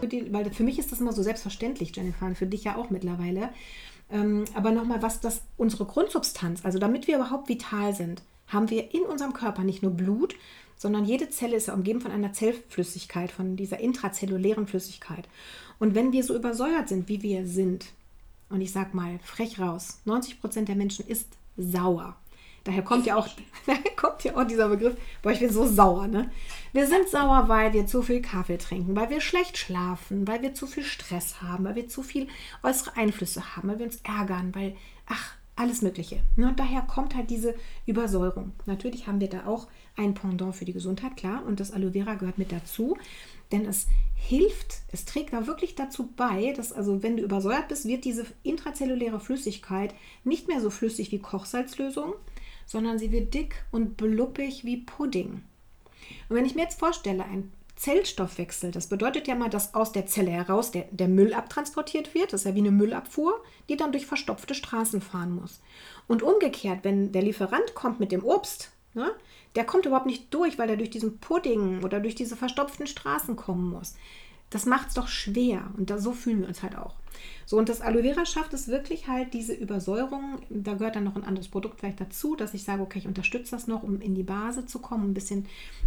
Weil für mich ist das immer so selbstverständlich, Jennifer, und für dich ja auch mittlerweile. Ähm, aber nochmal, was das unsere Grundsubstanz, also damit wir überhaupt vital sind, haben wir in unserem Körper nicht nur Blut, sondern jede Zelle ist ja umgeben von einer Zellflüssigkeit, von dieser intrazellulären Flüssigkeit. Und wenn wir so übersäuert sind, wie wir sind, und ich sag mal frech raus, 90 Prozent der Menschen ist sauer. Daher kommt ja auch, kommt ja auch dieser Begriff, boah, ich bin so sauer, ne? Wir sind sauer, weil wir zu viel Kaffee trinken, weil wir schlecht schlafen, weil wir zu viel Stress haben, weil wir zu viel äußere Einflüsse haben, weil wir uns ärgern, weil, ach, alles Mögliche. Ne? Und daher kommt halt diese Übersäuerung. Natürlich haben wir da auch ein Pendant für die Gesundheit, klar, und das Aloe Vera gehört mit dazu, denn es hilft, es trägt da wirklich dazu bei, dass also wenn du übersäuert bist, wird diese intrazelluläre Flüssigkeit nicht mehr so flüssig wie Kochsalzlösung, sondern sie wird dick und bluppig wie Pudding. Und wenn ich mir jetzt vorstelle, ein Zellstoffwechsel, das bedeutet ja mal, dass aus der Zelle heraus der, der Müll abtransportiert wird, das ist ja wie eine Müllabfuhr, die dann durch verstopfte Straßen fahren muss. Und umgekehrt, wenn der Lieferant kommt mit dem Obst, ne, der kommt überhaupt nicht durch, weil er durch diesen Pudding oder durch diese verstopften Straßen kommen muss. Das macht es doch schwer und da, so fühlen wir uns halt auch. So, und das Aloe Vera schafft es wirklich halt, diese Übersäuerung, da gehört dann noch ein anderes Produkt vielleicht dazu, dass ich sage, okay, ich unterstütze das noch, um in die Base zu kommen, ein bisschen,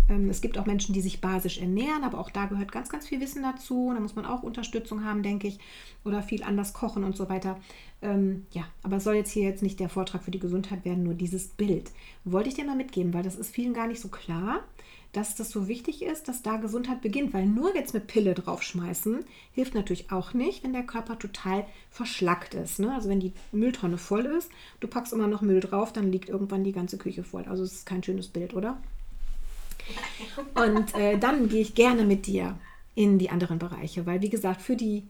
ähm, es gibt auch Menschen, die sich basisch ernähren, aber auch da gehört ganz, ganz viel Wissen dazu, da muss man auch Unterstützung haben, denke ich, oder viel anders kochen und so weiter. Ähm, ja, aber es soll jetzt hier jetzt nicht der Vortrag für die Gesundheit werden, nur dieses Bild. Wollte ich dir mal mitgeben, weil das ist vielen gar nicht so klar dass das so wichtig ist, dass da Gesundheit beginnt, weil nur jetzt eine Pille draufschmeißen hilft natürlich auch nicht, wenn der Körper total verschlackt ist. Ne? Also wenn die Mülltonne voll ist, du packst immer noch Müll drauf, dann liegt irgendwann die ganze Küche voll. Also es ist kein schönes Bild, oder? Und äh, dann gehe ich gerne mit dir in die anderen Bereiche, weil wie gesagt, für die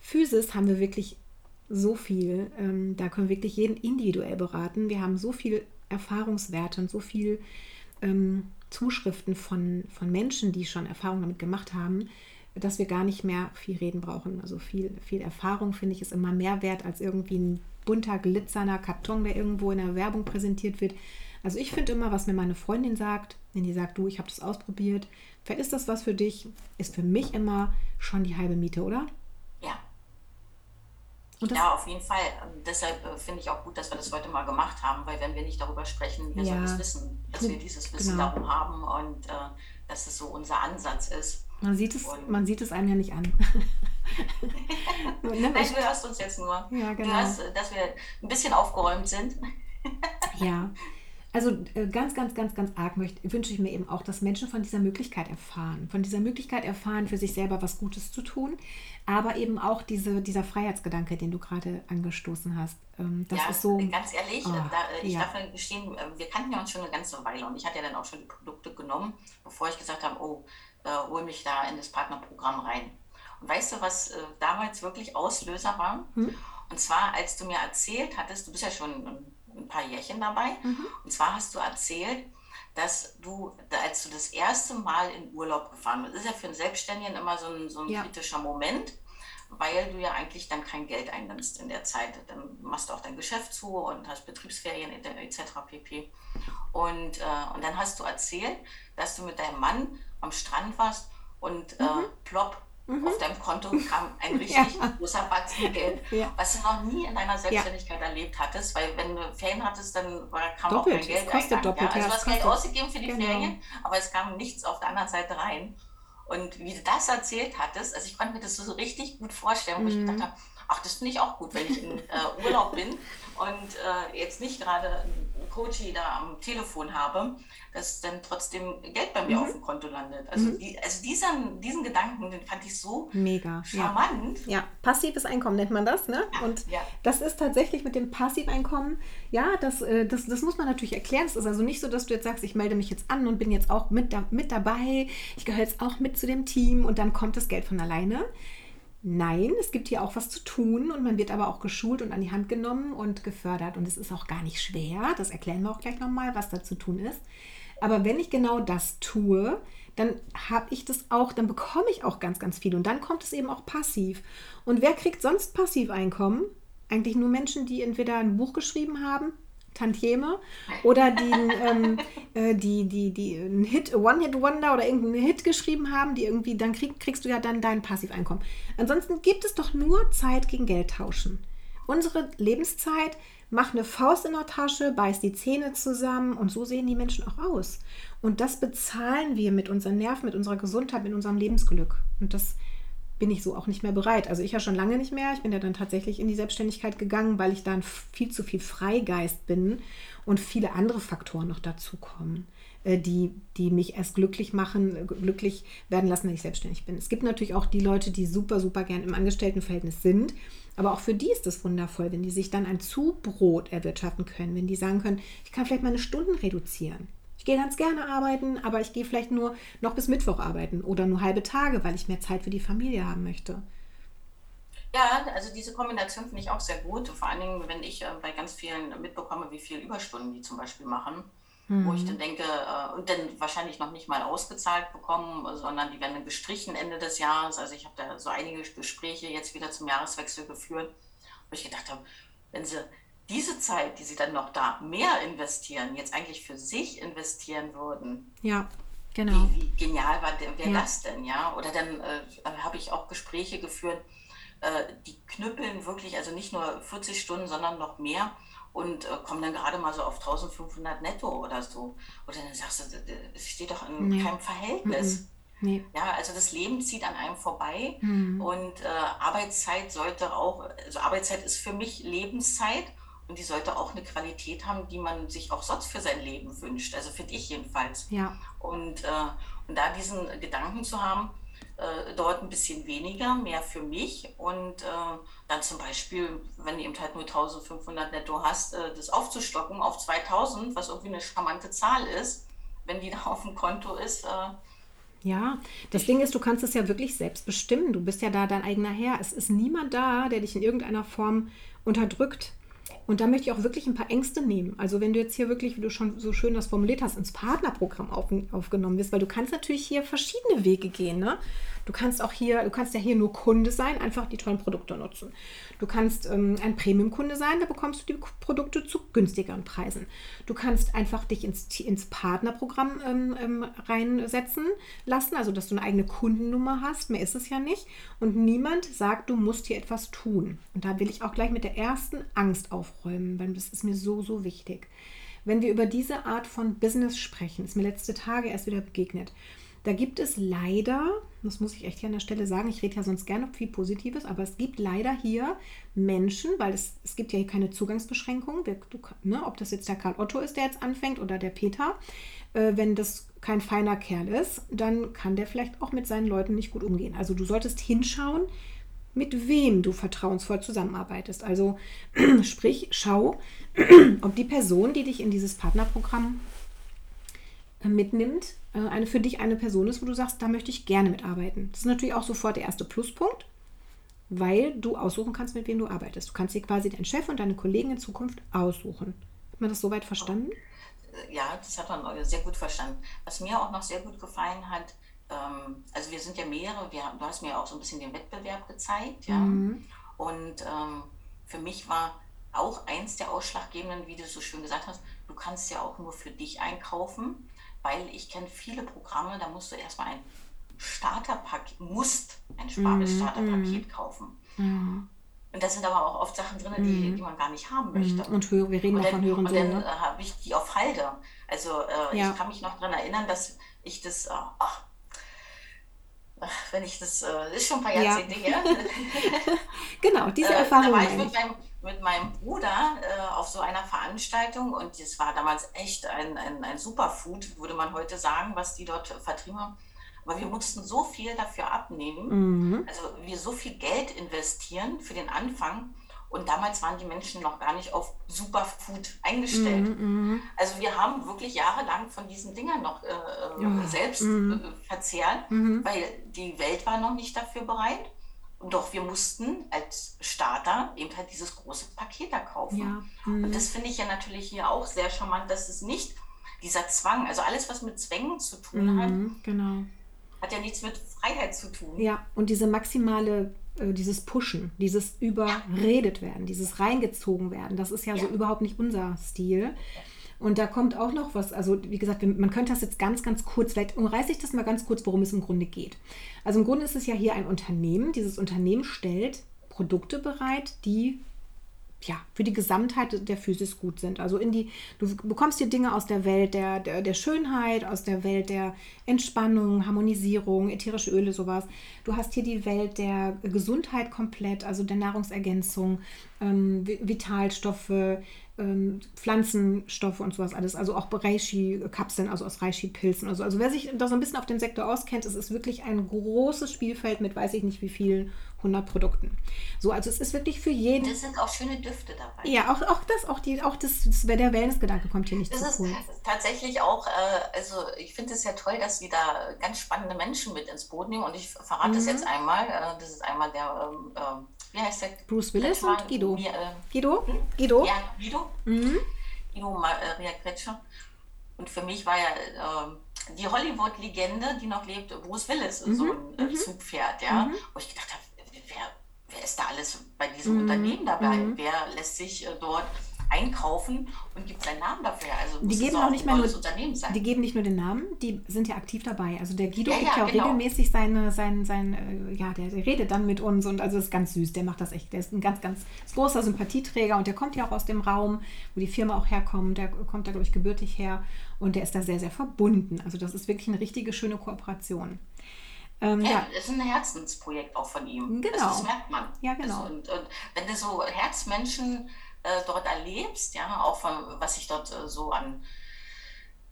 Physis haben wir wirklich so viel. Ähm, da können wir wirklich jeden individuell beraten. Wir haben so viel Erfahrungswerte und so viel ähm, Zuschriften von, von Menschen, die schon Erfahrungen damit gemacht haben, dass wir gar nicht mehr viel reden brauchen. Also viel, viel Erfahrung, finde ich, ist immer mehr wert als irgendwie ein bunter, glitzernder Karton, der irgendwo in der Werbung präsentiert wird. Also ich finde immer, was mir meine Freundin sagt, wenn die sagt, du, ich habe das ausprobiert, vielleicht ist das was für dich, ist für mich immer schon die halbe Miete, oder? Ja, auf jeden Fall. Und deshalb äh, finde ich auch gut, dass wir das heute mal gemacht haben, weil wenn wir nicht darüber sprechen, wir ja. sollen es wissen, dass wir dieses Wissen genau. darum haben und äh, dass es so unser Ansatz ist. Man sieht es, man sieht es einem ja nicht an. Nein, du hörst uns jetzt nur. Ja, genau. Du hörst, dass wir ein bisschen aufgeräumt sind. ja, also äh, ganz, ganz, ganz, ganz arg möchte, wünsche ich mir eben auch, dass Menschen von dieser Möglichkeit erfahren. Von dieser Möglichkeit erfahren, für sich selber was Gutes zu tun. Aber eben auch diese, dieser Freiheitsgedanke, den du gerade angestoßen hast. Ähm, das ja, ist so. Ganz ehrlich, oh, da, ich ja. darf gestehen, äh, wir kannten ja uns schon eine ganze Weile und ich hatte ja dann auch schon die Produkte genommen, bevor ich gesagt habe, oh, äh, hol mich da in das Partnerprogramm rein. Und weißt du, was äh, damals wirklich Auslöser war? Hm? Und zwar, als du mir erzählt hattest, du bist ja schon ein paar Jährchen dabei. Mhm. Und zwar hast du erzählt, dass du, als du das erste Mal in Urlaub gefahren bist, ist ja für einen Selbstständigen immer so ein, so ein ja. kritischer Moment, weil du ja eigentlich dann kein Geld einnimmst in der Zeit. Dann machst du auch dein Geschäft zu und hast Betriebsferien etc. pp. Und, äh, und dann hast du erzählt, dass du mit deinem Mann am Strand warst und äh, mhm. plopp Mhm. Auf deinem Konto kam ein richtig ja. großer Batzen Geld, ja. was du noch nie in deiner Selbstständigkeit ja. erlebt hattest, weil wenn du Ferien hattest, dann war, kam doppelt. auch kein Geld kostet doppelt, Also du hast Geld ausgegeben für die genau. Ferien, aber es kam nichts auf der anderen Seite rein. Und wie du das erzählt hattest, also ich konnte mir das so richtig gut vorstellen, wo mhm. ich gedacht habe, ach, das finde ich auch gut, wenn ich in äh, Urlaub bin und äh, jetzt nicht gerade einen Coach da am Telefon habe, dass dann trotzdem Geld bei mir mhm. auf dem Konto landet. Also, mhm. die, also diesen, diesen Gedanken, den fand ich so mega charmant. Ja. ja. passives Einkommen nennt man das, ne? Ja. Und ja. das ist tatsächlich mit dem Passiveinkommen, ja, das, äh, das, das muss man natürlich erklären. Es ist also nicht so, dass du jetzt sagst, ich melde mich jetzt an und bin jetzt auch mit, da, mit dabei, ich gehöre jetzt auch mit zu dem Team und dann kommt das Geld von alleine. Nein, es gibt hier auch was zu tun und man wird aber auch geschult und an die Hand genommen und gefördert und es ist auch gar nicht schwer. Das erklären wir auch gleich nochmal, was da zu tun ist. Aber wenn ich genau das tue, dann habe ich das auch, dann bekomme ich auch ganz, ganz viel. Und dann kommt es eben auch passiv. Und wer kriegt sonst Passiveinkommen? Eigentlich nur Menschen, die entweder ein Buch geschrieben haben Tantieme oder die, ähm, äh, die, die, die einen Hit, One-Hit-Wonder oder irgendeinen Hit geschrieben haben, die irgendwie, dann krieg, kriegst du ja dann dein Passiveinkommen. Ansonsten gibt es doch nur Zeit gegen Geld tauschen. Unsere Lebenszeit macht eine Faust in der Tasche, beißt die Zähne zusammen und so sehen die Menschen auch aus. Und das bezahlen wir mit unseren Nerven, mit unserer Gesundheit, mit unserem Lebensglück. Und das bin ich so auch nicht mehr bereit. Also ich ja schon lange nicht mehr. Ich bin ja dann tatsächlich in die Selbstständigkeit gegangen, weil ich dann viel zu viel Freigeist bin und viele andere Faktoren noch dazukommen, äh, die, die mich erst glücklich machen, glücklich werden lassen, wenn ich selbstständig bin. Es gibt natürlich auch die Leute, die super, super gern im Angestelltenverhältnis sind. Aber auch für die ist es wundervoll, wenn die sich dann ein Zubrot erwirtschaften können, wenn die sagen können, ich kann vielleicht meine Stunden reduzieren. Gehe ganz gerne arbeiten, aber ich gehe vielleicht nur noch bis Mittwoch arbeiten oder nur halbe Tage, weil ich mehr Zeit für die Familie haben möchte. Ja, also diese Kombination finde ich auch sehr gut. Vor allen Dingen, wenn ich äh, bei ganz vielen mitbekomme, wie viele Überstunden die zum Beispiel machen, mhm. wo ich dann denke, äh, und dann wahrscheinlich noch nicht mal ausgezahlt bekommen, sondern die werden dann gestrichen Ende des Jahres. Also ich habe da so einige Gespräche jetzt wieder zum Jahreswechsel geführt, wo ich gedacht habe, wenn sie diese Zeit, die sie dann noch da mehr investieren, jetzt eigentlich für sich investieren würden. Ja, genau. Wie, wie genial wäre ja. das denn, ja? Oder dann äh, habe ich auch Gespräche geführt, äh, die knüppeln wirklich, also nicht nur 40 Stunden, sondern noch mehr und äh, kommen dann gerade mal so auf 1500 netto oder so. Oder dann sagst du, es steht doch in nee. keinem Verhältnis. Nee. Ja, also das Leben zieht an einem vorbei mhm. und äh, Arbeitszeit sollte auch, also Arbeitszeit ist für mich Lebenszeit und die sollte auch eine Qualität haben, die man sich auch sonst für sein Leben wünscht. Also finde ich jedenfalls. Ja. Und, äh, und da diesen Gedanken zu haben, äh, dort ein bisschen weniger, mehr für mich und äh, dann zum Beispiel, wenn du eben halt nur 1500 netto hast, äh, das aufzustocken auf 2000, was irgendwie eine charmante Zahl ist, wenn die da auf dem Konto ist. Äh, ja, das Ding ist, du kannst es ja wirklich selbst bestimmen. Du bist ja da dein eigener Herr. Es ist niemand da, der dich in irgendeiner Form unterdrückt. Und da möchte ich auch wirklich ein paar Ängste nehmen. Also wenn du jetzt hier wirklich, wie du schon so schön das formuliert hast, ins Partnerprogramm auf, aufgenommen wirst, weil du kannst natürlich hier verschiedene Wege gehen. Ne? Du kannst auch hier, du kannst ja hier nur Kunde sein, einfach die tollen Produkte nutzen. Du kannst ähm, ein Premium-Kunde sein, da bekommst du die Produkte zu günstigeren Preisen. Du kannst einfach dich ins, ins Partnerprogramm ähm, ähm, reinsetzen lassen, also dass du eine eigene Kundennummer hast. Mehr ist es ja nicht. Und niemand sagt, du musst hier etwas tun. Und da will ich auch gleich mit der ersten Angst aufräumen, weil das ist mir so, so wichtig. Wenn wir über diese Art von Business sprechen, ist mir letzte Tage erst wieder begegnet. Da gibt es leider, das muss ich echt hier an der Stelle sagen, ich rede ja sonst gerne viel Positives, aber es gibt leider hier Menschen, weil es, es gibt ja hier keine Zugangsbeschränkungen, wer, du, ne, ob das jetzt der Karl Otto ist, der jetzt anfängt oder der Peter, äh, wenn das kein feiner Kerl ist, dann kann der vielleicht auch mit seinen Leuten nicht gut umgehen. Also du solltest hinschauen, mit wem du vertrauensvoll zusammenarbeitest. Also sprich, schau, ob die Person, die dich in dieses Partnerprogramm äh, mitnimmt, äh, eine für dich eine Person ist, wo du sagst, da möchte ich gerne mitarbeiten. Das ist natürlich auch sofort der erste Pluspunkt, weil du aussuchen kannst, mit wem du arbeitest. Du kannst dir quasi deinen Chef und deine Kollegen in Zukunft aussuchen. Hat man das soweit verstanden? Äh, ja, das hat man sehr gut verstanden. Was mir auch noch sehr gut gefallen hat, ähm, also wir sind ja mehrere, wir, du hast mir auch so ein bisschen den Wettbewerb gezeigt, ja. Mhm. Und ähm, für mich war auch eins der ausschlaggebenden, wie du so schön gesagt hast, du kannst ja auch nur für dich einkaufen weil ich kenne viele Programme, da musst du erstmal ein Starterpaket, musst ein mhm, Starterpaket mm. kaufen. Mm. Und da sind aber auch oft Sachen drin, die, mm. die man gar nicht haben möchte. Und wir reden und dann, von höheren Und dann ne? äh, habe ich die auf Halde. Also äh, ja. ich kann mich noch daran erinnern, dass ich das, äh, ach, wenn ich das, äh, ist schon ein paar Jahrzehnte ja. her. genau, diese Erfahrung. Äh, da war ich mit meinem, mit meinem Bruder äh, auf so einer Veranstaltung und es war damals echt ein, ein, ein Superfood, würde man heute sagen, was die dort vertrieben haben. Aber wir mussten so viel dafür abnehmen, mhm. also wir so viel Geld investieren für den Anfang. Und damals waren die Menschen noch gar nicht auf Superfood eingestellt. Mhm, mhm. also wir haben wirklich jahrelang von diesen Dingern noch äh, oh, selbst mhm. äh, verzehrt, mhm. weil die Welt war noch nicht dafür bereit. Und doch wir mussten als Starter eben halt dieses große Paket da kaufen. Ja. Mhm. Und das finde ich ja natürlich hier auch sehr charmant, dass es nicht dieser Zwang, also alles, was mit Zwängen zu tun mhm, hat, genau. hat ja nichts mit Freiheit zu tun. Ja, und diese maximale äh, dieses Pushen, dieses überredet werden, dieses reingezogen werden. Das ist ja, ja. so überhaupt nicht unser Stil. Und da kommt auch noch was, also wie gesagt, man könnte das jetzt ganz, ganz kurz, vielleicht umreiße ich das mal ganz kurz, worum es im Grunde geht. Also im Grunde ist es ja hier ein Unternehmen. Dieses Unternehmen stellt Produkte bereit, die ja, für die Gesamtheit der Physis gut sind. Also in die, du bekommst hier Dinge aus der Welt der, der, der, Schönheit, aus der Welt der Entspannung, Harmonisierung, ätherische Öle, sowas. Du hast hier die Welt der Gesundheit komplett, also der Nahrungsergänzung, ähm, Vitalstoffe, ähm, Pflanzenstoffe und sowas alles. Also auch Reishi-Kapseln, also aus Reishi-Pilzen. Also, also wer sich da so ein bisschen auf den Sektor auskennt, es ist wirklich ein großes Spielfeld mit weiß ich nicht wie vielen 100 Produkten. So, also es ist wirklich für jeden. Und es sind auch schöne Düfte dabei. Ja, auch, auch das, auch die, auch das, das der Wellness-Gedanke kommt hier nicht das zu kurz. ist tatsächlich auch, äh, also ich finde es ja toll, dass Sie da ganz spannende Menschen mit ins Boot nehmen und ich verrate mhm. das jetzt einmal. Äh, das ist einmal der, ähm, ähm wie heißt der? Bruce Willis und Guido. Wie, äh, Guido? Hm? Guido? Ja, Guido. Mhm. Guido Maria Kretscher. Und für mich war ja ähm, die Hollywood-Legende, die noch lebt, Bruce Willis, mhm. so ein äh, mhm. Zugpferd, ja. Mhm. Wo ich gedacht habe, wer, wer ist da alles bei diesem mhm. Unternehmen dabei? Mhm. Wer lässt sich äh, dort einkaufen und gibt seinen Namen dafür. Also die geben auch nicht mal nur, Die geben nicht nur den Namen, die sind ja aktiv dabei. Also der Guido ja, gibt ja, ja auch genau. regelmäßig seine, sein, sein, äh, ja, der, der, redet dann mit uns und also ist ganz süß, der macht das echt. Der ist ein ganz, ganz großer Sympathieträger und der kommt ja auch aus dem Raum, wo die Firma auch herkommt. Der kommt da, glaube ich, gebürtig her und der ist da sehr, sehr verbunden. Also das ist wirklich eine richtige schöne Kooperation. Ähm, ja, ja, das ist ein Herzensprojekt auch von ihm. Genau. Das, das merkt man. Ja, genau. Also, und, und, wenn du so Herzmenschen äh, dort erlebst, ja, auch von was ich dort äh, so an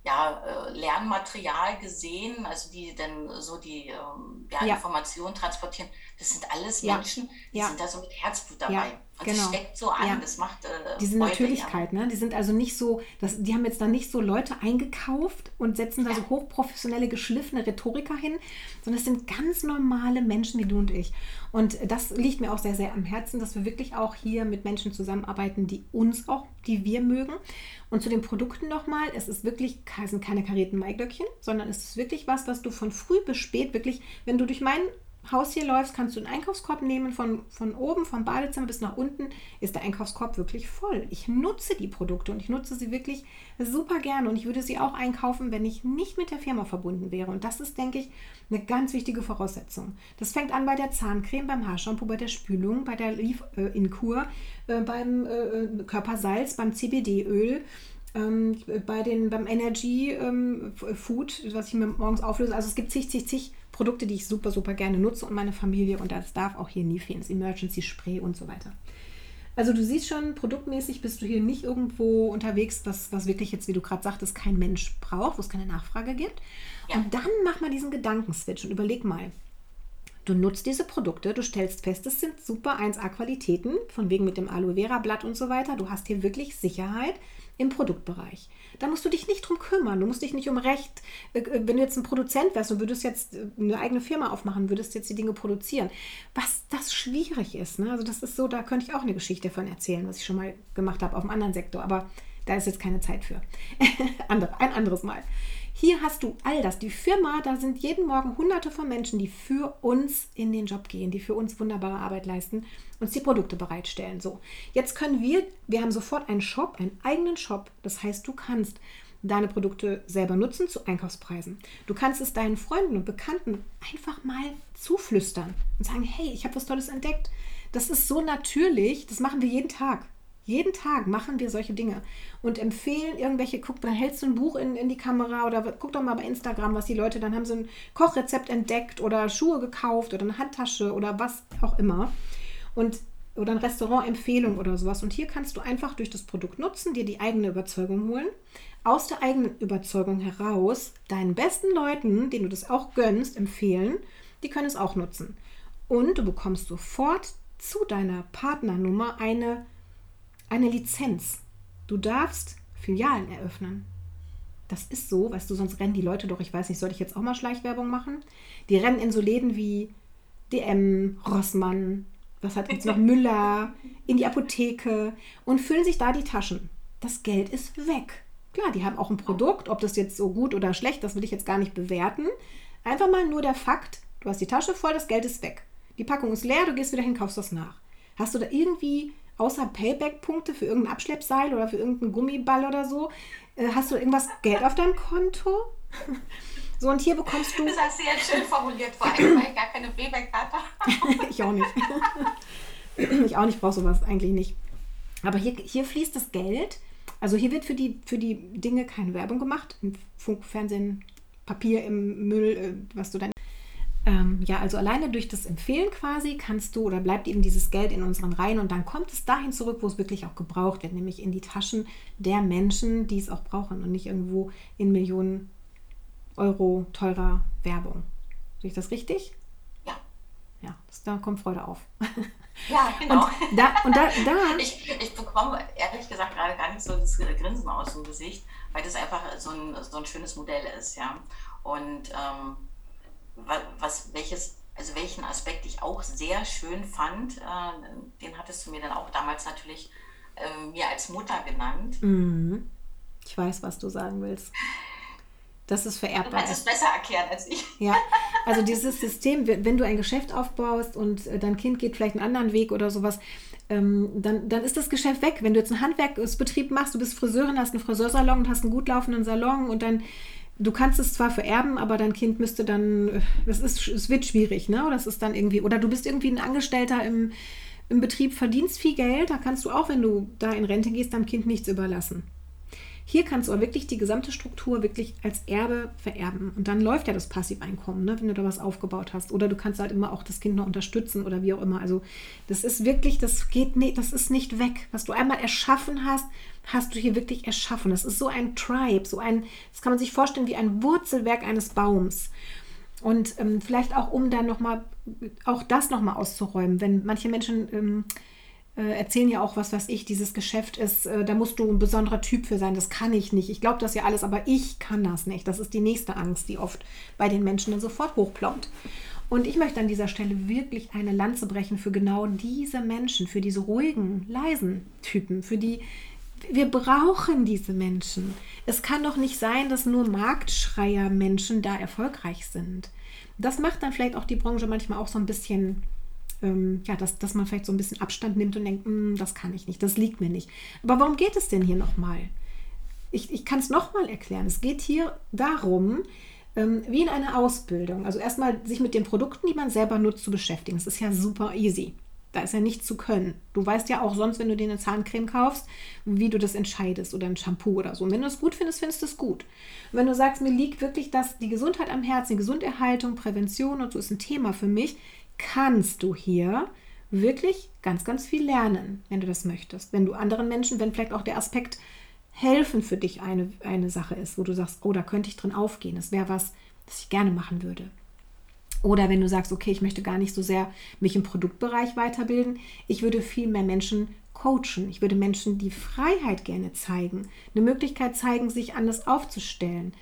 ja, äh, Lernmaterial gesehen, also die dann so die ähm, ja, ja. Informationen transportieren, das sind alles. Menschen, die sind da so mit Herzblut dabei. Und genau. das steckt so an, ja. das macht äh, Diese Freude, Natürlichkeit, ja. ne? Die sind also nicht so, das, die haben jetzt da nicht so Leute eingekauft und setzen da ja. so hochprofessionelle, geschliffene Rhetoriker hin, sondern es sind ganz normale Menschen wie du und ich. Und das liegt mir auch sehr, sehr am Herzen, dass wir wirklich auch hier mit Menschen zusammenarbeiten, die uns auch, die wir mögen. Und zu den Produkten nochmal, es ist wirklich, es sind keine karierten Maiglöckchen, sondern es ist wirklich was, was du von früh bis spät wirklich, wenn du durch meinen Haus hier läufst, kannst du einen Einkaufskorb nehmen. Von, von oben, vom Badezimmer bis nach unten ist der Einkaufskorb wirklich voll. Ich nutze die Produkte und ich nutze sie wirklich super gerne. Und ich würde sie auch einkaufen, wenn ich nicht mit der Firma verbunden wäre. Und das ist, denke ich, eine ganz wichtige Voraussetzung. Das fängt an bei der Zahncreme, beim Haarshampoo, bei der Spülung, bei der Leave-In-Kur, äh, beim äh, Körpersalz, beim CBD-Öl. Ähm, bei den, beim Energy ähm, Food, was ich mir morgens auflöse. Also es gibt zig, zig, zig Produkte, die ich super, super gerne nutze und meine Familie. Und das darf auch hier nie fehlen. Das Emergency Spray und so weiter. Also du siehst schon, produktmäßig bist du hier nicht irgendwo unterwegs, was, was wirklich jetzt, wie du gerade sagtest, kein Mensch braucht, wo es keine Nachfrage gibt. Ja. Und dann mach mal diesen Gedankenswitch und überleg mal. Du nutzt diese Produkte, du stellst fest, es sind super 1A-Qualitäten, von wegen mit dem Aloe Vera Blatt und so weiter. Du hast hier wirklich Sicherheit im Produktbereich. Da musst du dich nicht drum kümmern. Du musst dich nicht um Recht, äh, äh, wenn du jetzt ein Produzent wärst und würdest jetzt äh, eine eigene Firma aufmachen, würdest jetzt die Dinge produzieren. Was das schwierig ist. Ne? Also das ist so, da könnte ich auch eine Geschichte von erzählen, was ich schon mal gemacht habe auf einem anderen Sektor. Aber da ist jetzt keine Zeit für. ein anderes Mal. Hier hast du all das. Die Firma, da sind jeden Morgen hunderte von Menschen, die für uns in den Job gehen, die für uns wunderbare Arbeit leisten, uns die Produkte bereitstellen. So, jetzt können wir, wir haben sofort einen Shop, einen eigenen Shop. Das heißt, du kannst deine Produkte selber nutzen zu Einkaufspreisen. Du kannst es deinen Freunden und Bekannten einfach mal zuflüstern und sagen, hey, ich habe was Tolles entdeckt. Das ist so natürlich, das machen wir jeden Tag. Jeden Tag machen wir solche Dinge und empfehlen irgendwelche, guck, dann hältst du ein Buch in, in die Kamera oder guck doch mal bei Instagram, was die Leute, dann haben sie ein Kochrezept entdeckt oder Schuhe gekauft oder eine Handtasche oder was auch immer. Und oder ein Restaurant-Empfehlung oder sowas. Und hier kannst du einfach durch das Produkt nutzen, dir die eigene Überzeugung holen, aus der eigenen Überzeugung heraus deinen besten Leuten, denen du das auch gönnst, empfehlen, die können es auch nutzen. Und du bekommst sofort zu deiner Partnernummer eine eine Lizenz. Du darfst Filialen eröffnen. Das ist so, weißt du, sonst rennen die Leute doch, ich weiß nicht, soll ich jetzt auch mal Schleichwerbung machen? Die rennen in so Läden wie DM, Rossmann, was hat jetzt noch Müller, in die Apotheke und füllen sich da die Taschen. Das Geld ist weg. Klar, die haben auch ein Produkt, ob das jetzt so gut oder schlecht, das will ich jetzt gar nicht bewerten. Einfach mal nur der Fakt, du hast die Tasche voll, das Geld ist weg. Die Packung ist leer, du gehst wieder hin, kaufst das nach. Hast du da irgendwie außer Payback-Punkte für irgendein Abschleppseil oder für irgendeinen Gummiball oder so, äh, hast du irgendwas Geld auf deinem Konto? So, und hier bekommst du. Das hast du jetzt schön formuliert, vor allem, weil ich gar keine Payback-Karte habe. ich auch nicht. ich auch nicht, brauche sowas eigentlich nicht. Aber hier, hier fließt das Geld. Also hier wird für die, für die Dinge keine Werbung gemacht. Im Funk, Fernsehen, Papier im Müll, äh, was du dann. Ähm, ja, also alleine durch das Empfehlen quasi kannst du oder bleibt eben dieses Geld in unseren Reihen und dann kommt es dahin zurück, wo es wirklich auch gebraucht wird, nämlich in die Taschen der Menschen, die es auch brauchen und nicht irgendwo in Millionen Euro teurer Werbung. Sehe ich das richtig? Ja. Ja, das, da kommt Freude auf. Ja, genau. Und da, und da, da ich, ich bekomme ehrlich gesagt gerade gar nicht so das Grinsen aus dem Gesicht, weil das einfach so ein, so ein schönes Modell ist, ja. Und ähm, was, welches, also welchen Aspekt ich auch sehr schön fand, äh, den hattest du mir dann auch damals natürlich äh, mir als Mutter genannt. Mhm. Ich weiß, was du sagen willst. Das ist vererbbar. Du kannst es besser erklären als ich. Ja, also dieses System, wenn du ein Geschäft aufbaust und äh, dein Kind geht vielleicht einen anderen Weg oder sowas, ähm, dann, dann ist das Geschäft weg. Wenn du jetzt einen Handwerksbetrieb machst, du bist Friseurin, hast einen Friseursalon und hast einen gut laufenden Salon und dann du kannst es zwar vererben, aber dein Kind müsste dann, das ist, es wird schwierig, ne? Oder das ist dann irgendwie, oder du bist irgendwie ein Angestellter im, im Betrieb, verdienst viel Geld, da kannst du auch, wenn du da in Rente gehst, deinem Kind nichts überlassen. Hier kannst du aber wirklich die gesamte Struktur wirklich als Erbe vererben. Und dann läuft ja das Passiveinkommen, ne, wenn du da was aufgebaut hast. Oder du kannst halt immer auch das Kind noch unterstützen oder wie auch immer. Also das ist wirklich, das geht nicht, das ist nicht weg. Was du einmal erschaffen hast, hast du hier wirklich erschaffen. Das ist so ein Tribe, so ein, das kann man sich vorstellen wie ein Wurzelwerk eines Baums. Und ähm, vielleicht auch, um dann nochmal, auch das nochmal auszuräumen, wenn manche Menschen ähm, äh, erzählen ja auch, was weiß ich, dieses Geschäft ist, äh, da musst du ein besonderer Typ für sein, das kann ich nicht. Ich glaube das ja alles, aber ich kann das nicht. Das ist die nächste Angst, die oft bei den Menschen dann sofort hochplombt. Und ich möchte an dieser Stelle wirklich eine Lanze brechen für genau diese Menschen, für diese ruhigen, leisen Typen, für die wir brauchen diese Menschen. Es kann doch nicht sein, dass nur Marktschreier-Menschen da erfolgreich sind. Das macht dann vielleicht auch die Branche manchmal auch so ein bisschen, ähm, ja, dass, dass man vielleicht so ein bisschen Abstand nimmt und denkt, hm, das kann ich nicht, das liegt mir nicht. Aber warum geht es denn hier nochmal? Ich, ich kann es nochmal erklären. Es geht hier darum, ähm, wie in einer Ausbildung, also erstmal sich mit den Produkten, die man selber nutzt, zu beschäftigen. Das ist ja super easy. Da ist ja nichts zu können. Du weißt ja auch sonst, wenn du dir eine Zahncreme kaufst, wie du das entscheidest oder ein Shampoo oder so. Und wenn du es gut findest, findest du es gut. Und wenn du sagst, mir liegt wirklich das, die Gesundheit am Herzen, die Gesunderhaltung, Prävention und so ist ein Thema für mich, kannst du hier wirklich ganz, ganz viel lernen, wenn du das möchtest. Wenn du anderen Menschen, wenn vielleicht auch der Aspekt helfen für dich eine, eine Sache ist, wo du sagst, oh, da könnte ich drin aufgehen. Das wäre was, das ich gerne machen würde. Oder wenn du sagst, okay, ich möchte gar nicht so sehr mich im Produktbereich weiterbilden, ich würde viel mehr Menschen coachen. Ich würde Menschen die Freiheit gerne zeigen, eine Möglichkeit zeigen, sich anders aufzustellen,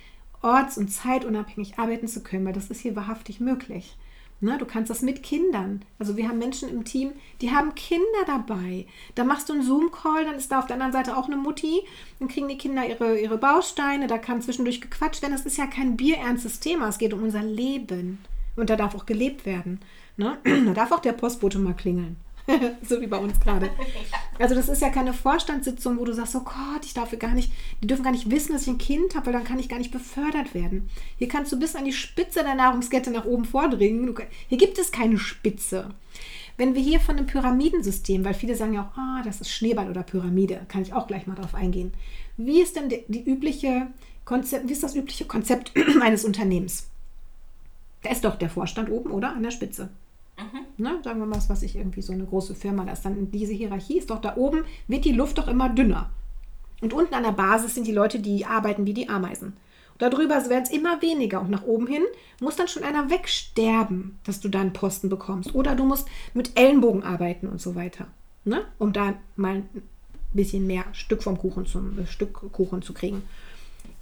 orts- und zeitunabhängig arbeiten zu können, weil das ist hier wahrhaftig möglich. Ne, du kannst das mit Kindern. Also wir haben Menschen im Team, die haben Kinder dabei. Da machst du einen Zoom-Call, dann ist da auf der anderen Seite auch eine Mutti. Dann kriegen die Kinder ihre, ihre Bausteine, da kann zwischendurch gequatscht werden. Das ist ja kein bierernstes Thema, es geht um unser Leben. Und da darf auch gelebt werden. Ne? Da darf auch der Postbote mal klingeln. so wie bei uns gerade. Also das ist ja keine Vorstandssitzung, wo du sagst, oh Gott, ich darf gar nicht, die dürfen gar nicht wissen, dass ich ein Kind habe, weil dann kann ich gar nicht befördert werden. Hier kannst du bis an die Spitze der Nahrungskette nach oben vordringen. hier gibt es keine Spitze. Wenn wir hier von einem Pyramidensystem, weil viele sagen ja auch, ah, das ist Schneeball oder Pyramide, kann ich auch gleich mal drauf eingehen. Wie ist denn die, die übliche Konzept, wie ist das übliche Konzept eines Unternehmens? Da ist doch der Vorstand oben, oder? An der Spitze. Mhm. Ne? Sagen wir mal, was ich irgendwie so eine große Firma, da ist dann diese Hierarchie, ist doch da oben, wird die Luft doch immer dünner. Und unten an der Basis sind die Leute, die arbeiten wie die Ameisen. Und darüber werden es immer weniger und nach oben hin muss dann schon einer wegsterben, dass du da einen Posten bekommst. Oder du musst mit Ellenbogen arbeiten und so weiter. Ne? Um da mal ein bisschen mehr Stück vom Kuchen zum äh, Stück Kuchen zu kriegen.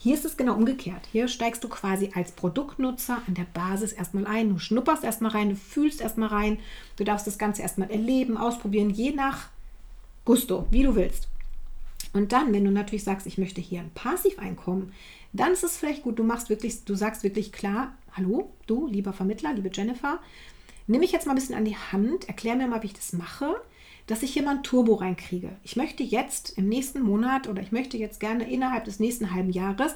Hier ist es genau umgekehrt. Hier steigst du quasi als Produktnutzer an der Basis erstmal ein. Du schnupperst erstmal rein, du fühlst erstmal rein. Du darfst das Ganze erstmal erleben, ausprobieren, je nach Gusto, wie du willst. Und dann, wenn du natürlich sagst, ich möchte hier ein Passiveinkommen, dann ist es vielleicht gut, du machst wirklich, du sagst wirklich klar, hallo, du, lieber Vermittler, liebe Jennifer, nimm mich jetzt mal ein bisschen an die Hand, erklär mir mal, wie ich das mache, dass ich hier mal ein Turbo reinkriege. Ich möchte jetzt im nächsten Monat oder ich möchte jetzt gerne innerhalb des nächsten halben Jahres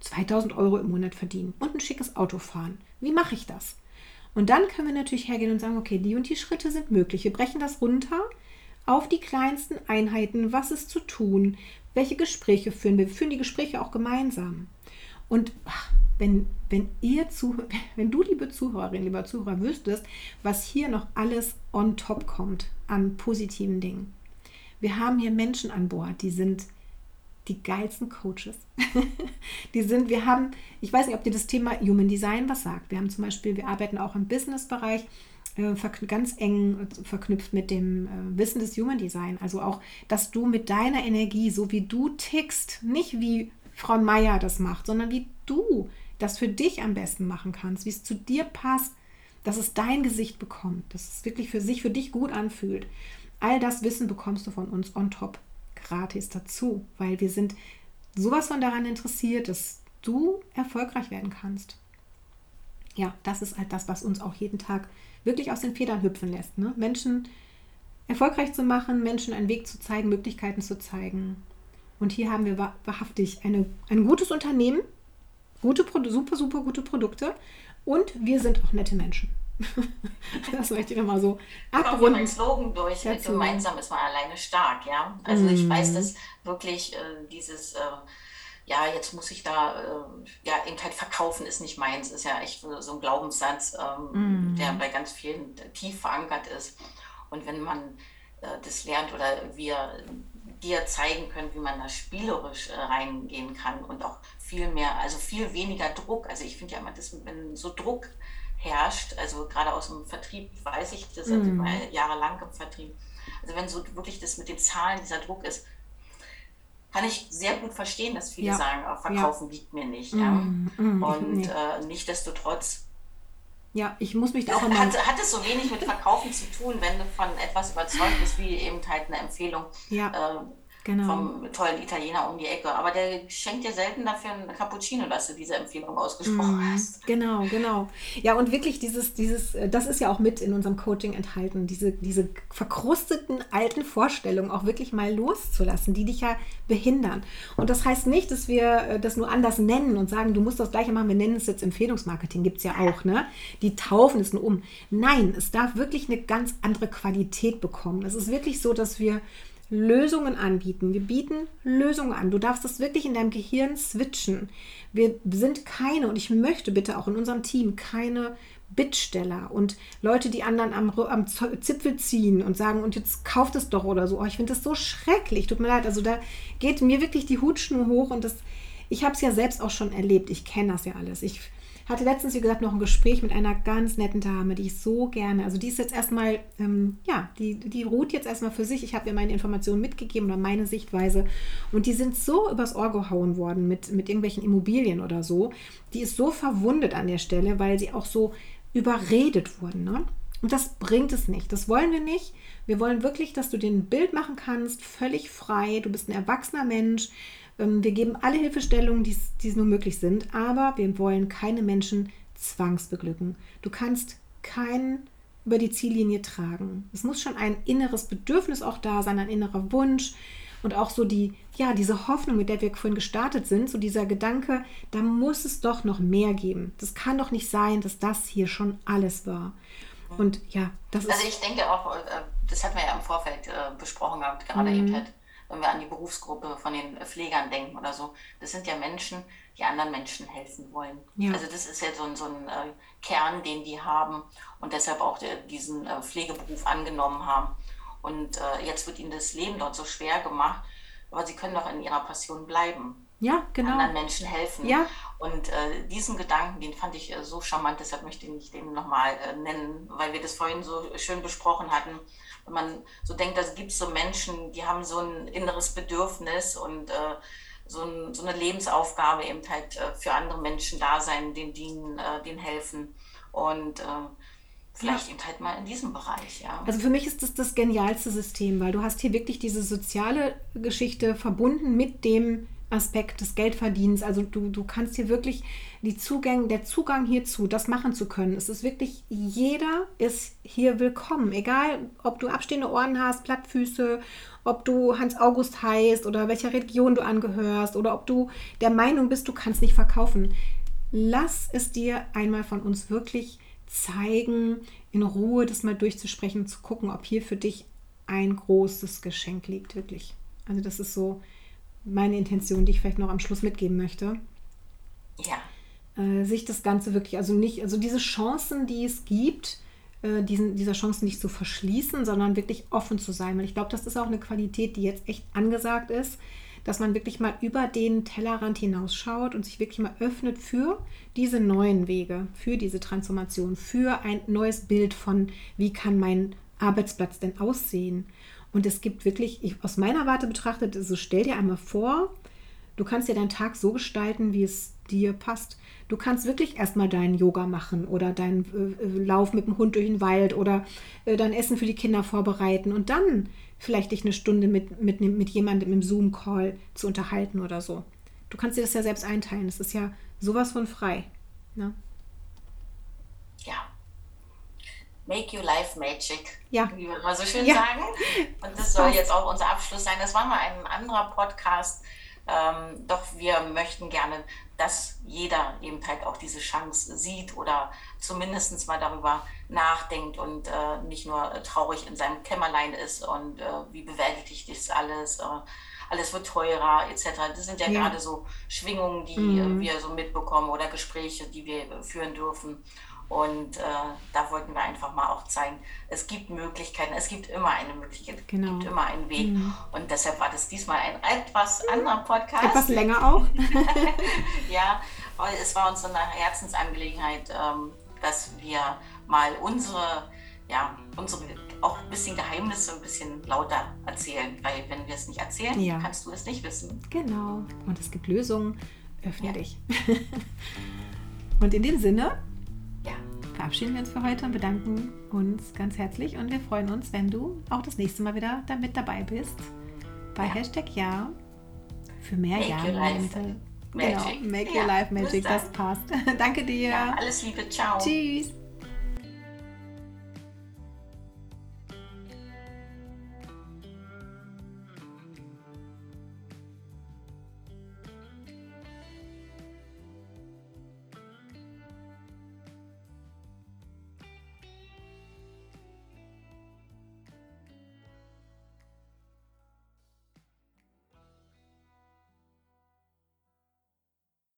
2000 Euro im Monat verdienen und ein schickes Auto fahren. Wie mache ich das? Und dann können wir natürlich hergehen und sagen, okay, die und die Schritte sind möglich. Wir brechen das runter auf die kleinsten Einheiten. Was ist zu tun? Welche Gespräche führen wir? Wir führen die Gespräche auch gemeinsam. Und wenn, wenn ihr zu, wenn du, liebe Zuhörerin, lieber Zuhörer, wüsstest, was hier noch alles on top kommt an positiven Dingen. Wir haben hier Menschen an Bord, die sind die geilsten Coaches. die sind, wir haben, ich weiß nicht, ob dir das Thema Human Design was sagt. Wir haben zum Beispiel, wir arbeiten auch im Business-Bereich äh, ganz eng verknüpft mit dem äh, Wissen des Human Design. Also auch, dass du mit deiner Energie, so wie du tickst, nicht wie Frau Meier das macht, sondern wie du das für dich am besten machen kannst, wie es zu dir passt, dass es dein Gesicht bekommt, dass es wirklich für sich, für dich gut anfühlt. All das Wissen bekommst du von uns on top gratis dazu, weil wir sind sowas von daran interessiert, dass du erfolgreich werden kannst. Ja, das ist halt das, was uns auch jeden Tag wirklich aus den Federn hüpfen lässt. Ne? Menschen erfolgreich zu machen, Menschen einen Weg zu zeigen, Möglichkeiten zu zeigen. Und hier haben wir wahrhaftig eine, ein gutes Unternehmen, gute, super, super gute Produkte und wir sind auch nette Menschen. das möchte ich nochmal so abrunden. Kommt Slogan durch, dazu. gemeinsam ist man alleine stark, ja. Also mm. ich weiß, mhm. dass wirklich äh, dieses, äh, ja, jetzt muss ich da, äh, ja, eben halt verkaufen ist nicht meins, ist ja echt so ein Glaubenssatz, ähm, mm. der bei ganz vielen tief verankert ist. Und wenn man äh, das lernt oder wir dir zeigen können, wie man da spielerisch äh, reingehen kann und auch viel mehr, also viel weniger Druck. Also ich finde ja immer, dass, wenn so Druck herrscht, also gerade aus dem Vertrieb weiß ich das, also mm. jahrelang im Vertrieb. Also wenn so wirklich das mit den Zahlen dieser Druck ist, kann ich sehr gut verstehen, dass viele ja. sagen, oh, Verkaufen ja. liegt mir nicht. Ja? Mm, mm, und nee. äh, nichtdestotrotz ja, ich muss mich da auch immer. Hat, hat es so wenig mit Verkaufen zu tun, wenn du von etwas überzeugt bist, wie eben halt eine Empfehlung. Ja. Äh, Genau. Vom tollen Italiener um die Ecke. Aber der schenkt dir selten dafür einen Cappuccino, dass du diese Empfehlung ausgesprochen mm, hast. Genau, genau. Ja, und wirklich dieses, dieses, äh, das ist ja auch mit in unserem Coaching enthalten, diese, diese verkrusteten alten Vorstellungen auch wirklich mal loszulassen, die dich ja behindern. Und das heißt nicht, dass wir äh, das nur anders nennen und sagen, du musst das gleiche machen, wir nennen es jetzt Empfehlungsmarketing, gibt es ja auch, ne? Die taufen es nur um. Nein, es darf wirklich eine ganz andere Qualität bekommen. Es ist wirklich so, dass wir Lösungen anbieten. Wir bieten Lösungen an. Du darfst das wirklich in deinem Gehirn switchen. Wir sind keine, und ich möchte bitte auch in unserem Team keine Bittsteller und Leute, die anderen am, am Zipfel ziehen und sagen, und jetzt kauft es doch oder so. Oh, ich finde das so schrecklich. Tut mir leid. Also da geht mir wirklich die Hutschnur hoch und das, ich habe es ja selbst auch schon erlebt. Ich kenne das ja alles. Ich hatte letztens, wie gesagt, noch ein Gespräch mit einer ganz netten Dame, die ich so gerne, also die ist jetzt erstmal, ähm, ja, die, die ruht jetzt erstmal für sich. Ich habe ihr meine Informationen mitgegeben oder meine Sichtweise. Und die sind so übers Ohr gehauen worden mit, mit irgendwelchen Immobilien oder so. Die ist so verwundet an der Stelle, weil sie auch so überredet wurden. Ne? Und das bringt es nicht. Das wollen wir nicht. Wir wollen wirklich, dass du dir ein Bild machen kannst, völlig frei. Du bist ein erwachsener Mensch. Ähm, wir geben alle Hilfestellungen, die es nur möglich sind, aber wir wollen keine Menschen zwangsbeglücken. Du kannst keinen über die Ziellinie tragen. Es muss schon ein inneres Bedürfnis auch da sein, ein innerer Wunsch und auch so die, ja, diese Hoffnung, mit der wir vorhin gestartet sind, so dieser Gedanke, da muss es doch noch mehr geben. Das kann doch nicht sein, dass das hier schon alles war. Und ja, das also ist. Also ich denke auch, äh, das hatten wir ja im Vorfeld äh, besprochen gehabt, gerade mhm. eben halt wenn wir an die Berufsgruppe von den Pflegern denken oder so, das sind ja Menschen, die anderen Menschen helfen wollen. Ja. Also das ist ja so ein, so ein äh, Kern, den die haben und deshalb auch der, diesen äh, Pflegeberuf angenommen haben. Und äh, jetzt wird ihnen das Leben dort so schwer gemacht, aber sie können doch in ihrer Passion bleiben. Ja, genau. Anderen Menschen helfen. Ja. Und diesen Gedanken, den fand ich so charmant, deshalb möchte ich den nochmal nennen, weil wir das vorhin so schön besprochen hatten wenn man so denkt, da gibt es so Menschen, die haben so ein inneres Bedürfnis und äh, so, ein, so, eine Lebensaufgabe eben halt äh, für andere Menschen da sein, denen dienen, äh, denen helfen und äh, vielleicht ja. eben halt mal in diesem Bereich, ja. Also für mich ist das das genialste System, weil du hast hier wirklich diese soziale Geschichte verbunden mit dem Aspekt des Geldverdienens. Also du, du kannst hier wirklich die Zugänge, der Zugang hierzu, das machen zu können. Es ist wirklich, jeder ist hier willkommen. Egal, ob du abstehende Ohren hast, Plattfüße, ob du Hans August heißt oder welcher Religion du angehörst oder ob du der Meinung bist, du kannst nicht verkaufen. Lass es dir einmal von uns wirklich zeigen, in Ruhe das mal durchzusprechen, zu gucken, ob hier für dich ein großes Geschenk liegt, wirklich. Also das ist so meine Intention, die ich vielleicht noch am Schluss mitgeben möchte. Ja. Äh, sich das Ganze wirklich, also nicht, also diese Chancen, die es gibt, äh, diesen, dieser Chancen nicht zu verschließen, sondern wirklich offen zu sein. Weil ich glaube, das ist auch eine Qualität, die jetzt echt angesagt ist, dass man wirklich mal über den Tellerrand hinausschaut und sich wirklich mal öffnet für diese neuen Wege, für diese Transformation, für ein neues Bild von, wie kann mein Arbeitsplatz denn aussehen? Und es gibt wirklich, ich, aus meiner Warte betrachtet, so stell dir einmal vor, du kannst dir deinen Tag so gestalten, wie es dir passt. Du kannst wirklich erstmal deinen Yoga machen oder deinen äh, äh, Lauf mit dem Hund durch den Wald oder äh, dein Essen für die Kinder vorbereiten und dann vielleicht dich eine Stunde mit, mit, mit jemandem im Zoom-Call zu unterhalten oder so. Du kannst dir das ja selbst einteilen. Es ist ja sowas von frei. Ne? Ja. Make your life magic. Ja. Wie wir mal so schön ja. sagen. Und das soll jetzt auch unser Abschluss sein. Das war mal ein anderer Podcast. Ähm, doch wir möchten gerne, dass jeder eben halt auch diese Chance sieht oder zumindest mal darüber nachdenkt und äh, nicht nur traurig in seinem Kämmerlein ist und äh, wie bewältigt das alles, äh, alles wird teurer etc. Das sind ja, ja. gerade so Schwingungen, die mhm. wir so mitbekommen oder Gespräche, die wir führen dürfen. Und äh, da wollten wir einfach mal auch zeigen, es gibt Möglichkeiten, es gibt immer eine Möglichkeit, genau. es gibt immer einen Weg. Mhm. Und deshalb war das diesmal ein etwas anderer Podcast. Etwas länger auch. ja, weil es war uns so eine Herzensangelegenheit, ähm, dass wir mal unsere, ja, unsere auch ein bisschen Geheimnisse ein bisschen lauter erzählen. Weil wenn wir es nicht erzählen, ja. kannst du es nicht wissen. Genau. Und es gibt Lösungen. Öffne ja. dich. Und in dem Sinne verabschieden wir uns für heute und bedanken uns ganz herzlich und wir freuen uns, wenn du auch das nächste Mal wieder damit dabei bist. Bei ja. Hashtag Ja für mehr Make Ja. Your life genau, Make ja. Your Life Magic, das passt. Danke dir. Ja, alles Liebe, ciao. Tschüss.